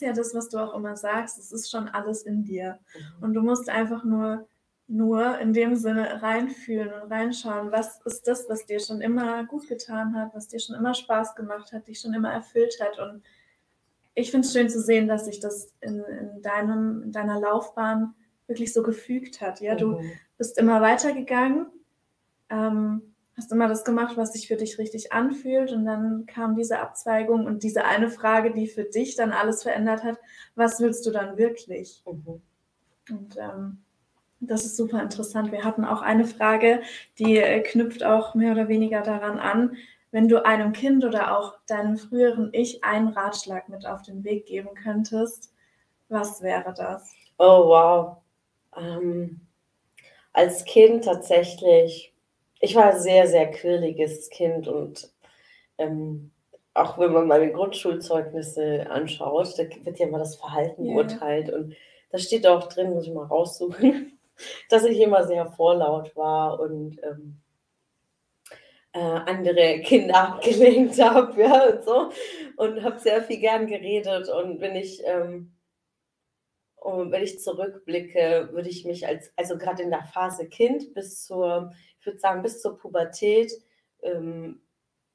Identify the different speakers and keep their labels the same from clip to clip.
Speaker 1: Ist ja das, was du auch immer sagst. Es ist schon alles in dir. Mhm. Und du musst einfach nur, nur in dem Sinne reinfühlen und reinschauen, was ist das, was dir schon immer gut getan hat, was dir schon immer Spaß gemacht hat, dich schon immer erfüllt hat. Und ich finde es schön zu sehen, dass sich das in, in, deinem, in deiner Laufbahn wirklich so gefügt hat. Ja, du mhm. bist immer weitergegangen. Ähm, hast immer das gemacht, was sich für dich richtig anfühlt. Und dann kam diese Abzweigung und diese eine Frage, die für dich dann alles verändert hat. Was willst du dann wirklich? Mhm. Und ähm, das ist super interessant. Wir hatten auch eine Frage, die äh, knüpft auch mehr oder weniger daran an. Wenn du einem Kind oder auch deinem früheren Ich einen Ratschlag mit auf den Weg geben könntest, was wäre das?
Speaker 2: Oh, wow. Ähm, als Kind tatsächlich ich war ein sehr, sehr quirliges Kind und ähm, auch wenn man meine Grundschulzeugnisse anschaut, da wird ja immer das Verhalten yeah. beurteilt und da steht auch drin, muss ich mal raussuchen, dass ich immer sehr vorlaut war und ähm, äh, andere Kinder abgelenkt habe, ja, und so. Und habe sehr viel gern geredet. Und wenn ich, ähm, und wenn ich zurückblicke, würde ich mich als, also gerade in der Phase Kind bis zur ich würde sagen, bis zur Pubertät, ähm,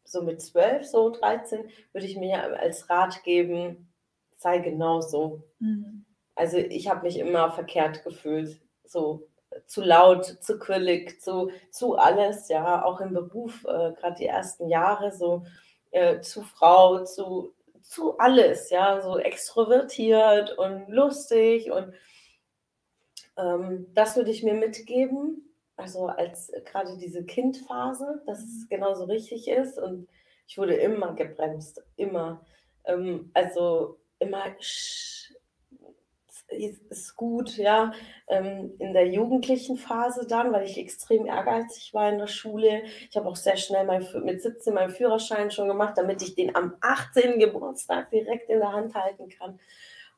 Speaker 2: so mit 12, so 13, würde ich mir als Rat geben, sei genauso. Mhm. Also ich habe mich immer verkehrt gefühlt, so zu laut, zu quirlig, zu, zu alles, ja, auch im Beruf, äh, gerade die ersten Jahre, so äh, zu Frau, zu, zu alles, ja, so extrovertiert und lustig und ähm, das würde ich mir mitgeben also als gerade diese Kindphase, dass es genauso richtig ist. Und ich wurde immer gebremst, immer. Ähm, also immer ist gut, ja. Ähm, in der jugendlichen Phase dann, weil ich extrem ehrgeizig war in der Schule. Ich habe auch sehr schnell mein, mit 17 meinen Führerschein schon gemacht, damit ich den am 18. Geburtstag direkt in der Hand halten kann.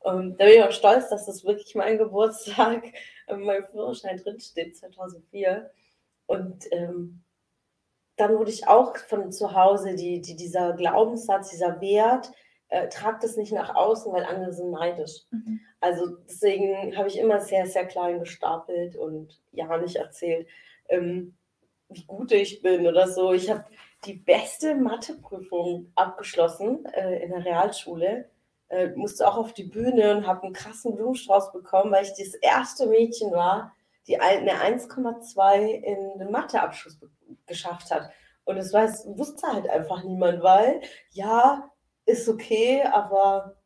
Speaker 2: Und da bin ich auch stolz, dass das wirklich mein Geburtstag in meinem Führerschein drinsteht, 2004. Und ähm, dann wurde ich auch von zu Hause, die, die, dieser Glaubenssatz, dieser Wert, äh, tragt es nicht nach außen, weil andere sind neidisch. Mhm. Also deswegen habe ich immer sehr, sehr klein gestapelt und ja nicht erzählt, ähm, wie gut ich bin oder so. Ich habe die beste Matheprüfung abgeschlossen äh, in der Realschule äh, musste auch auf die Bühne und habe einen krassen Blumenstrauß bekommen, weil ich das erste Mädchen war, die eine 1,2 in den Matheabschluss geschafft hat. Und das weiß, wusste halt einfach niemand, weil ja, ist okay, aber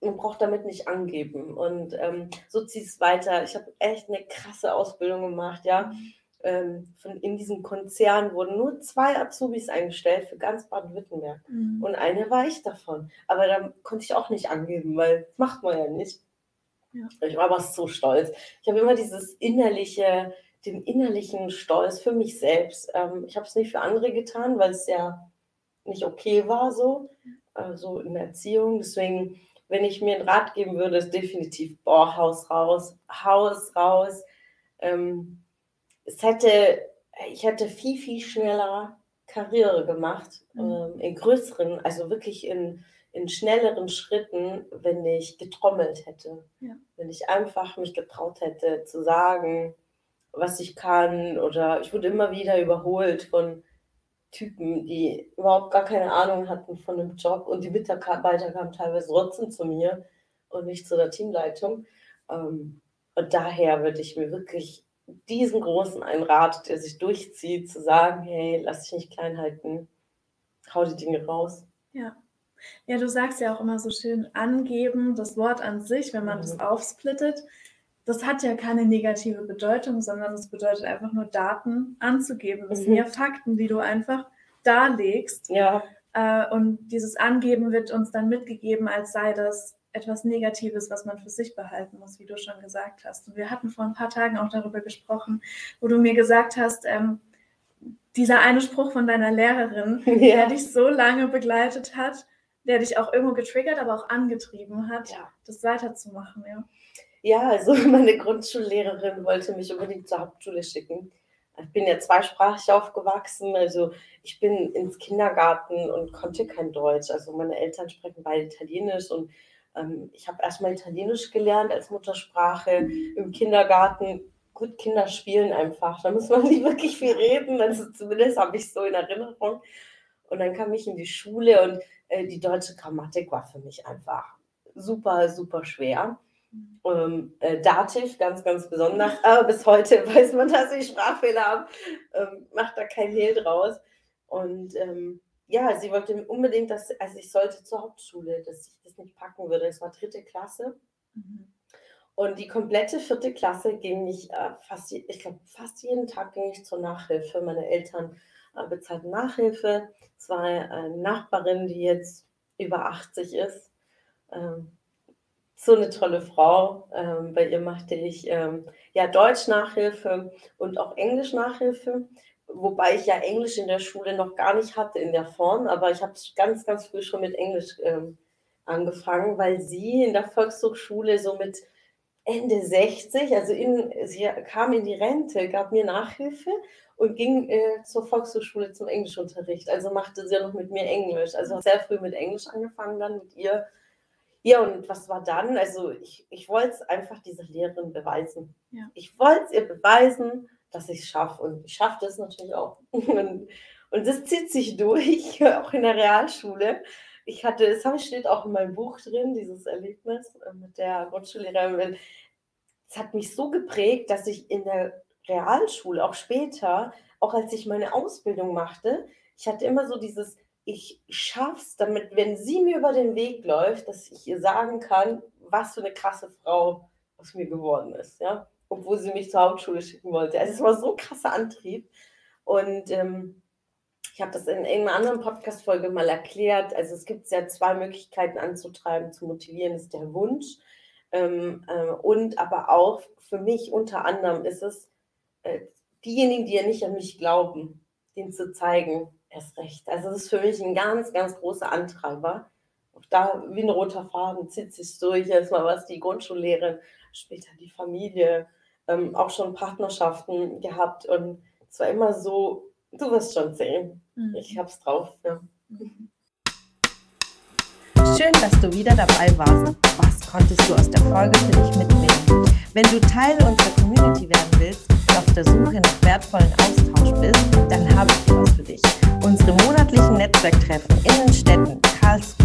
Speaker 2: man braucht damit nicht angeben. Und ähm, so zieht es weiter. Ich habe echt eine krasse Ausbildung gemacht, ja ähm, von, in diesem Konzern wurden nur zwei Azubis eingestellt für ganz Baden-Württemberg. Mhm. Und eine war ich davon. Aber da konnte ich auch nicht angeben, weil das macht man ja nicht. Ja. Ich war aber so stolz. Ich habe immer dieses innerliche, den innerlichen Stolz für mich selbst. Ähm, ich habe es nicht für andere getan, weil es ja nicht okay war so, also in der Erziehung. Deswegen, wenn ich mir einen Rat geben würde, ist definitiv, boah, Haus raus, Haus raus. Ähm, es hätte, ich hätte viel, viel schneller Karriere gemacht, mhm. ähm, in größeren, also wirklich in, in schnelleren Schritten, wenn ich getrommelt hätte. Ja. Wenn ich einfach mich getraut hätte zu sagen, was ich kann. Oder ich wurde immer wieder überholt von Typen, die überhaupt gar keine Ahnung hatten von dem Job. Und die Mitarbeiter kamen teilweise trotzdem zu mir und nicht zu der Teamleitung. Ähm, und daher würde ich mir wirklich diesen großen einen Rat, der sich durchzieht, zu sagen, hey, lass dich nicht klein halten, hau die Dinge raus.
Speaker 1: Ja. Ja, du sagst ja auch immer so schön, angeben, das Wort an sich, wenn man mhm. das aufsplittet, das hat ja keine negative Bedeutung, sondern es bedeutet einfach nur Daten anzugeben. Das mhm. sind ja Fakten, die du einfach darlegst.
Speaker 2: Ja.
Speaker 1: Äh, und dieses Angeben wird uns dann mitgegeben, als sei das etwas Negatives, was man für sich behalten muss, wie du schon gesagt hast. Und wir hatten vor ein paar Tagen auch darüber gesprochen, wo du mir gesagt hast, ähm, dieser eine Spruch von deiner Lehrerin, ja. der dich so lange begleitet hat, der dich auch irgendwo getriggert, aber auch angetrieben hat, ja. das weiterzumachen, ja.
Speaker 2: Ja, also meine Grundschullehrerin wollte mich unbedingt zur Hauptschule schicken. Ich bin ja zweisprachig aufgewachsen, also ich bin ins Kindergarten und konnte kein Deutsch. Also meine Eltern sprechen beide Italienisch und ähm, ich habe erstmal Italienisch gelernt als Muttersprache im Kindergarten. Gut, Kinder spielen einfach, da muss man nicht wirklich viel reden, also zumindest habe ich so in Erinnerung. Und dann kam ich in die Schule und äh, die deutsche Grammatik war für mich einfach super, super schwer. Ähm, äh, Dativ ganz, ganz besonders. Aber bis heute weiß man, dass ich Sprachfehler habe. Ähm, macht da kein Hehl draus. Und ähm, ja, sie wollte unbedingt, dass also ich sollte zur Hauptschule, dass ich das nicht packen würde. Es war dritte Klasse. Mhm. Und die komplette vierte Klasse ging ich äh, fast, ich glaube, fast jeden Tag ging ich zur Nachhilfe. Meine Eltern äh, bezahlten Nachhilfe. Es war eine Nachbarin, die jetzt über 80 ist. Ähm, so eine tolle Frau. Ähm, bei ihr machte ich ähm, ja Deutsch-Nachhilfe und auch Englisch-Nachhilfe wobei ich ja Englisch in der Schule noch gar nicht hatte in der Form, aber ich habe ganz, ganz früh schon mit Englisch ähm, angefangen, weil sie in der Volkshochschule so mit Ende 60, also in, sie kam in die Rente, gab mir Nachhilfe und ging äh, zur Volkshochschule zum Englischunterricht. Also machte sie ja noch mit mir Englisch. Also sehr früh mit Englisch angefangen dann mit ihr. Ja, und was war dann? Also ich, ich wollte es einfach dieser Lehrerin beweisen. Ja. Ich wollte es ihr beweisen, dass ich es schaffe. Und ich schaffe das natürlich auch. Und, und das zieht sich durch, auch in der Realschule. Ich hatte, es steht auch in meinem Buch drin, dieses Erlebnis äh, mit der Grundschullehrerin. Es hat mich so geprägt, dass ich in der Realschule, auch später, auch als ich meine Ausbildung machte, ich hatte immer so dieses, ich schaff's, damit, wenn sie mir über den Weg läuft, dass ich ihr sagen kann, was für eine krasse Frau aus mir geworden ist. Ja? obwohl sie mich zur Hauptschule schicken wollte. Also es war so ein krasser Antrieb. Und ähm, ich habe das in irgendeiner anderen Podcast-Folge mal erklärt. Also es gibt ja zwei Möglichkeiten anzutreiben, zu motivieren, ist der Wunsch. Ähm, äh, und aber auch für mich unter anderem ist es, äh, diejenigen, die ja nicht an mich glauben, denen zu zeigen, erst recht. Also das ist für mich ein ganz, ganz großer Antreiber. Auch da wie ein roter Faden zieht sich durch. Erstmal was die Grundschullehrerin, später die Familie, ähm, auch schon Partnerschaften gehabt und es war immer so, du wirst schon sehen. Mhm. Ich hab's drauf. Ja.
Speaker 3: Schön, dass du wieder dabei warst. Was konntest du aus der Folge für dich mitnehmen? Wenn du Teil unserer Community werden willst und auf der Suche nach wertvollen Austausch bist, dann habe ich was für dich. Unsere monatlichen Netzwerktreffen in den Städten Karlsruhe,